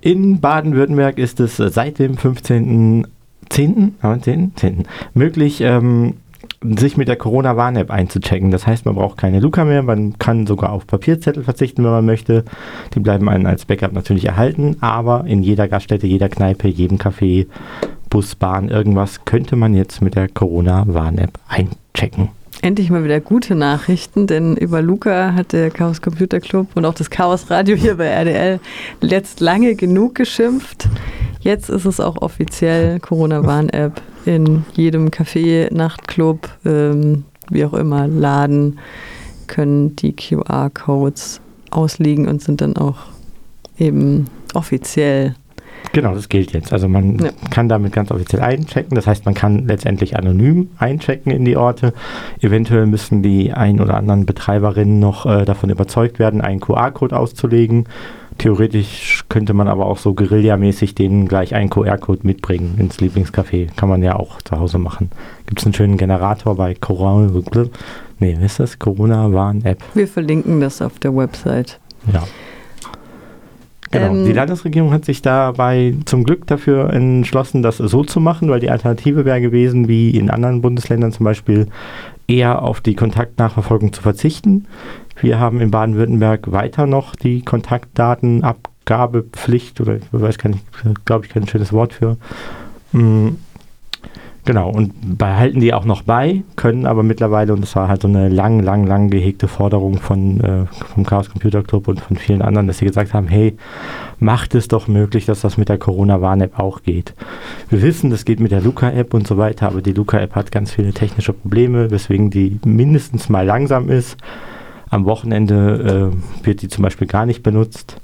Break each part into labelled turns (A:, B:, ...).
A: In Baden-Württemberg ist es seit dem 15.10. 10. 10. 10. möglich, ähm, sich mit der Corona-Warn-App einzuchecken. Das heißt, man braucht keine Luca mehr, man kann sogar auf Papierzettel verzichten, wenn man möchte. Die bleiben einem als Backup natürlich erhalten, aber in jeder Gaststätte, jeder Kneipe, jedem Café, Bus, Bahn, irgendwas könnte man jetzt mit der Corona-Warn-App einchecken.
B: Endlich mal wieder gute Nachrichten, denn über Luca hat der Chaos Computer Club und auch das Chaos Radio hier bei RDL letzt lange genug geschimpft. Jetzt ist es auch offiziell Corona-Warn-App in jedem Café, Nachtclub, ähm, wie auch immer, Laden können die QR-Codes ausliegen und sind dann auch eben offiziell
A: Genau, das gilt jetzt. Also man ja. kann damit ganz offiziell einchecken. Das heißt, man kann letztendlich anonym einchecken in die Orte. Eventuell müssen die ein oder anderen Betreiberinnen noch äh, davon überzeugt werden, einen QR-Code auszulegen. Theoretisch könnte man aber auch so guerillamäßig denen gleich einen QR-Code mitbringen ins Lieblingscafé. Kann man ja auch zu Hause machen. Gibt es einen schönen Generator bei Corona. Nee, ist das? Corona-Warn-App.
B: Wir verlinken das auf der Website.
A: Ja. Genau. Ähm, die Landesregierung hat sich dabei zum Glück dafür entschlossen, das so zu machen, weil die Alternative wäre gewesen, wie in anderen Bundesländern zum Beispiel, eher auf die Kontaktnachverfolgung zu verzichten. Wir haben in Baden-Württemberg weiter noch die Kontaktdatenabgabepflicht oder ich weiß gar nicht, glaube ich, kein schönes Wort für. Mm, Genau, und behalten die auch noch bei, können aber mittlerweile, und das war halt so eine lang, lang, lang gehegte Forderung von, äh, vom Chaos Computer Club und von vielen anderen, dass sie gesagt haben, hey, macht es doch möglich, dass das mit der Corona-Warn-App auch geht. Wir wissen, das geht mit der Luca-App und so weiter, aber die Luca-App hat ganz viele technische Probleme, weswegen die mindestens mal langsam ist. Am Wochenende äh, wird die zum Beispiel gar nicht benutzt.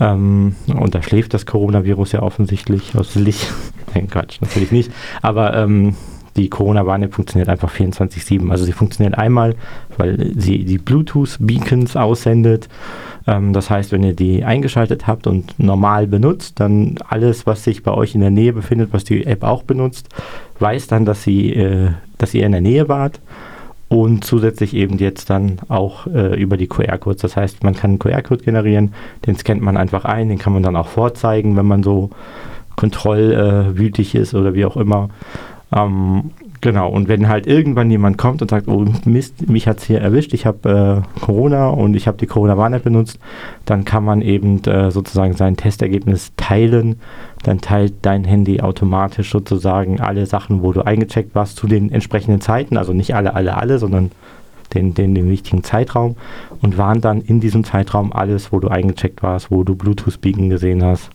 A: Ähm, und da schläft das Coronavirus ja offensichtlich aus Licht. Nein, Quatsch, natürlich nicht. Aber ähm, die Corona-Warn-App funktioniert einfach 24-7. Also sie funktioniert einmal, weil sie die Bluetooth-Beacons aussendet. Ähm, das heißt, wenn ihr die eingeschaltet habt und normal benutzt, dann alles, was sich bei euch in der Nähe befindet, was die App auch benutzt, weiß dann, dass, sie, äh, dass ihr in der Nähe wart und zusätzlich eben jetzt dann auch äh, über die QR-Codes. Das heißt, man kann einen QR-Code generieren, den scannt man einfach ein, den kann man dann auch vorzeigen, wenn man so kontrollwütig ist oder wie auch immer. Ähm, genau, und wenn halt irgendwann jemand kommt und sagt, oh Mist, mich hat es hier erwischt, ich habe äh, Corona und ich habe die Corona-Warn-App benutzt, dann kann man eben äh, sozusagen sein Testergebnis teilen. Dann teilt dein Handy automatisch sozusagen alle Sachen, wo du eingecheckt warst, zu den entsprechenden Zeiten, also nicht alle, alle, alle, sondern den, den, den wichtigen Zeitraum. Und warnt dann in diesem Zeitraum alles, wo du eingecheckt warst, wo du Bluetooth-Beacon gesehen hast.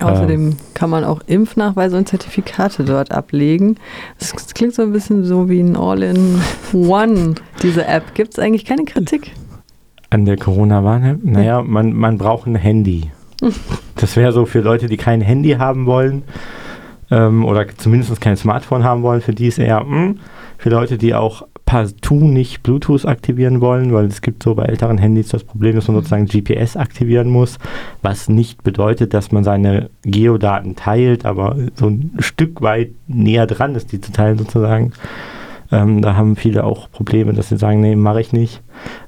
B: Außerdem ähm, kann man auch Impfnachweise und Zertifikate dort ablegen. Das klingt so ein bisschen so wie ein All-in-One, diese App. Gibt es eigentlich keine Kritik?
A: An der Corona-Warn-App? Naja, man, man braucht ein Handy. Das wäre so für Leute, die kein Handy haben wollen ähm, oder zumindest kein Smartphone haben wollen, für die ist eher mh. Für Leute, die auch partout nicht Bluetooth aktivieren wollen, weil es gibt so bei älteren Handys das Problem, dass man mhm. sozusagen GPS aktivieren muss, was nicht bedeutet, dass man seine Geodaten teilt, aber so ein Stück weit näher dran ist, die zu teilen sozusagen. Ähm, da haben viele auch Probleme, dass sie sagen, nee, mache ich nicht.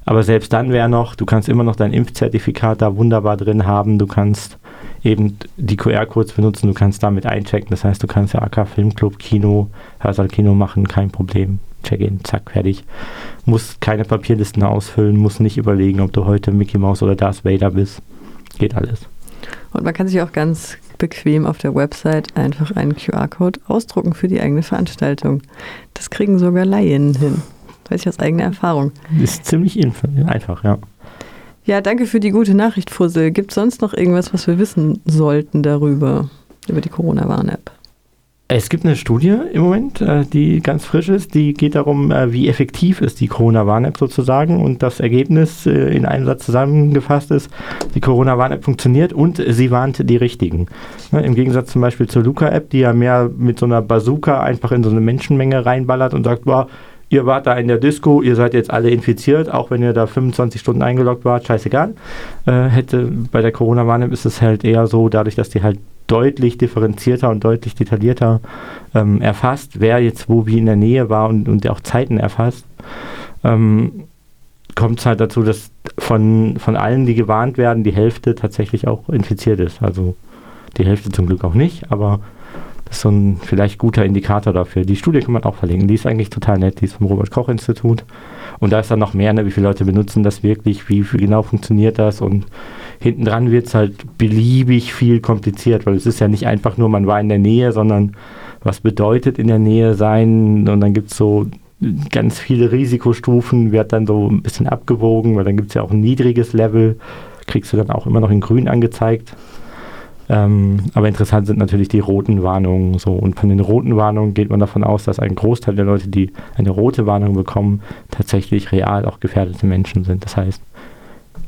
A: Aber selbst dann wäre noch, du kannst immer noch dein Impfzertifikat da wunderbar drin haben. Du kannst eben die QR-Codes benutzen, du kannst damit einchecken. Das heißt, du kannst ja AK Filmclub, Kino, Hörsaal Kino machen, kein Problem. Check-in, zack, fertig. Musst keine Papierlisten ausfüllen, musst nicht überlegen, ob du heute Mickey Mouse oder Darth Vader bist. Geht alles.
B: Und man kann sich auch ganz bequem auf der Website einfach einen QR-Code ausdrucken für die eigene Veranstaltung. Das kriegen sogar Laien hin. Das weiß ich aus eigener Erfahrung.
A: Ist ziemlich einfach, ja.
B: Ja, danke für die gute Nachricht, Fussel. Gibt es sonst noch irgendwas, was wir wissen sollten darüber, über die Corona-Warn-App?
A: Es gibt eine Studie im Moment, äh, die ganz frisch ist, die geht darum, äh, wie effektiv ist die Corona-Warn-App sozusagen und das Ergebnis äh, in einem Satz zusammengefasst ist, die Corona-Warn-App funktioniert und sie warnt die Richtigen. Ne, Im Gegensatz zum Beispiel zur Luca-App, die ja mehr mit so einer Bazooka einfach in so eine Menschenmenge reinballert und sagt, boah, ihr wart da in der Disco, ihr seid jetzt alle infiziert, auch wenn ihr da 25 Stunden eingeloggt wart, scheißegal. Äh, hätte bei der Corona-Warn-App ist es halt eher so, dadurch, dass die halt deutlich differenzierter und deutlich detaillierter ähm, erfasst, wer jetzt wo wie in der Nähe war und, und auch Zeiten erfasst. Ähm, kommt es halt dazu, dass von, von allen, die gewarnt werden, die Hälfte tatsächlich auch infiziert ist. Also die Hälfte zum Glück auch nicht, aber das ist so ein vielleicht guter Indikator dafür. Die Studie kann man auch verlinken. Die ist eigentlich total nett. Die ist vom Robert-Koch-Institut. Und da ist dann noch mehr, ne, wie viele Leute benutzen das wirklich, wie, wie genau funktioniert das und hinten dran wird es halt beliebig viel kompliziert, weil es ist ja nicht einfach nur, man war in der Nähe, sondern was bedeutet in der Nähe sein und dann gibt es so ganz viele Risikostufen, wird dann so ein bisschen abgewogen, weil dann gibt es ja auch ein niedriges Level, kriegst du dann auch immer noch in grün angezeigt. Ähm, aber interessant sind natürlich die roten Warnungen. So. Und von den roten Warnungen geht man davon aus, dass ein Großteil der Leute, die eine rote Warnung bekommen, tatsächlich real auch gefährdete Menschen sind. Das heißt,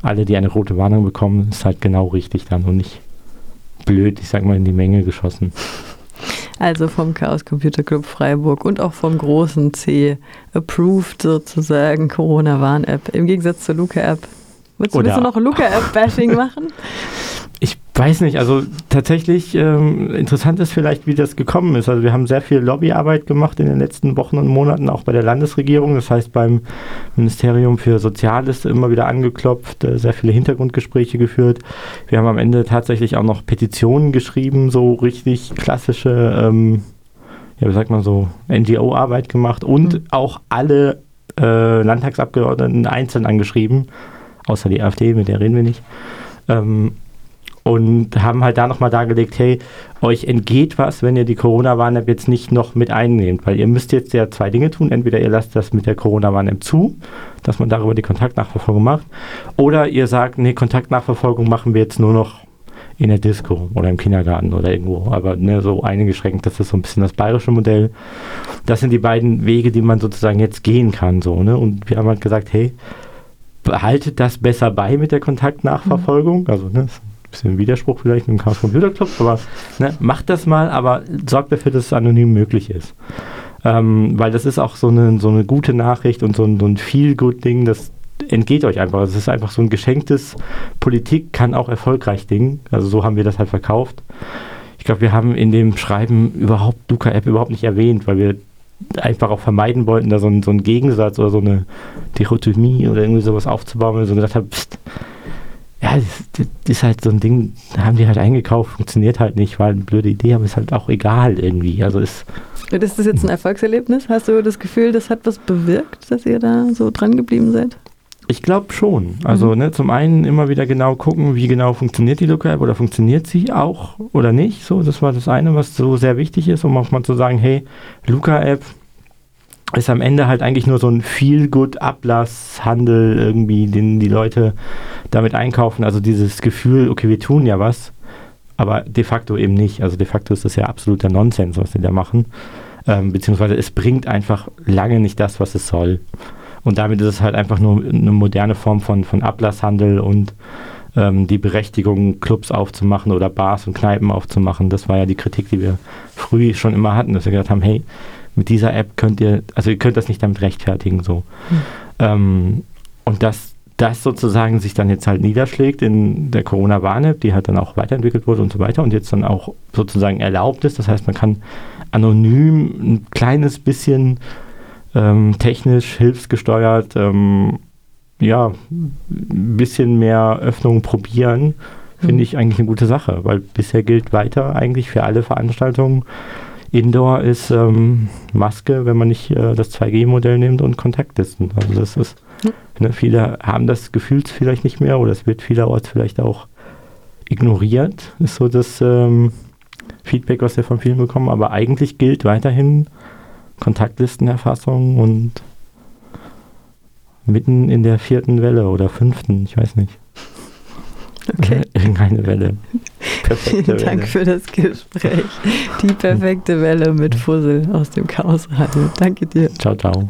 A: alle, die eine rote Warnung bekommen, ist halt genau richtig dann und nicht blöd, ich sag mal, in die Menge geschossen.
B: Also vom Chaos Computer Club Freiburg und auch vom großen C approved sozusagen Corona-Warn-App im Gegensatz zur Luca-App. Willst, willst, du noch Luca-App-Bashing machen?
A: Weiß nicht, also tatsächlich ähm, interessant ist vielleicht, wie das gekommen ist. Also wir haben sehr viel Lobbyarbeit gemacht in den letzten Wochen und Monaten, auch bei der Landesregierung, das heißt beim Ministerium für Soziales immer wieder angeklopft, äh, sehr viele Hintergrundgespräche geführt. Wir haben am Ende tatsächlich auch noch Petitionen geschrieben, so richtig klassische, ähm, ja, wie sagt man so, NGO-Arbeit gemacht und mhm. auch alle äh, Landtagsabgeordneten einzeln angeschrieben, außer die AfD, mit der reden wir nicht. Ähm, und haben halt da nochmal dargelegt, hey, euch entgeht was, wenn ihr die Corona-Warn-App jetzt nicht noch mit einnehmt, weil ihr müsst jetzt ja zwei Dinge tun. Entweder ihr lasst das mit der Corona-Warn-App zu, dass man darüber die Kontaktnachverfolgung macht, oder ihr sagt, nee, Kontaktnachverfolgung machen wir jetzt nur noch in der Disco oder im Kindergarten oder irgendwo, aber ne, so eingeschränkt, das ist so ein bisschen das bayerische Modell. Das sind die beiden Wege, die man sozusagen jetzt gehen kann, so, ne? Und wir haben halt gesagt, hey, behaltet das besser bei mit der Kontaktnachverfolgung, mhm. also ne, bisschen Widerspruch vielleicht mit dem Chaos Computer Club, aber ne, macht das mal, aber sorgt dafür, dass es anonym möglich ist. Ähm, weil das ist auch so eine, so eine gute Nachricht und so ein, so ein Feel-Good-Ding, das entgeht euch einfach. Es ist einfach so ein geschenktes Politik kann auch erfolgreich Ding. Also so haben wir das halt verkauft. Ich glaube, wir haben in dem Schreiben überhaupt Luca-App überhaupt nicht erwähnt, weil wir einfach auch vermeiden wollten, da so, ein, so einen Gegensatz oder so eine Dichotomie oder irgendwie sowas aufzubauen, weil wir so gesagt haben, pst, ja, das, das, ist halt so ein Ding, da haben die halt eingekauft, funktioniert halt nicht, weil eine blöde Idee haben, ist halt auch egal irgendwie. Also ist.
B: Ist das jetzt ein Erfolgserlebnis? Hast du das Gefühl, das hat was bewirkt, dass ihr da so dran geblieben seid?
A: Ich glaube schon. Also mhm. ne, zum einen immer wieder genau gucken, wie genau funktioniert die Looker-App oder funktioniert sie auch oder nicht. So, das war das eine, was so sehr wichtig ist, um auch mal zu sagen, hey, Looker-App ist am Ende halt eigentlich nur so ein Feel-Good-Ablasshandel irgendwie, den die Leute damit einkaufen. Also dieses Gefühl, okay, wir tun ja was, aber de facto eben nicht. Also de facto ist das ja absoluter Nonsens, was sie da machen. Ähm, beziehungsweise es bringt einfach lange nicht das, was es soll. Und damit ist es halt einfach nur eine moderne Form von, von Ablasshandel und ähm, die Berechtigung, Clubs aufzumachen oder Bars und Kneipen aufzumachen. Das war ja die Kritik, die wir früh schon immer hatten, dass wir gesagt haben, hey, mit dieser App könnt ihr, also ihr könnt das nicht damit rechtfertigen so. Mhm. Ähm, und das, das sozusagen sich dann jetzt halt niederschlägt in der Corona-Warn-App, die halt dann auch weiterentwickelt wurde und so weiter und jetzt dann auch sozusagen erlaubt ist. Das heißt, man kann anonym ein kleines bisschen ähm, technisch hilfsgesteuert ähm, ja, ein bisschen mehr Öffnung probieren, finde mhm. ich eigentlich eine gute Sache, weil bisher gilt weiter eigentlich für alle Veranstaltungen Indoor ist ähm, Maske, wenn man nicht äh, das 2G-Modell nimmt und Kontaktlisten. Also das ist, ne, viele haben das Gefühl vielleicht nicht mehr oder es wird vielerorts vielleicht auch ignoriert, ist so das ähm, Feedback, was wir von vielen bekommen. Aber eigentlich gilt weiterhin Kontaktlistenerfassung und mitten in der vierten Welle oder fünften, ich weiß nicht. Okay. Irgendeine Welle.
B: Perfekte Vielen Dank Welle. für das Gespräch. Die perfekte Welle mit Fussel aus dem Chaosradio. Danke dir.
A: Ciao, ciao.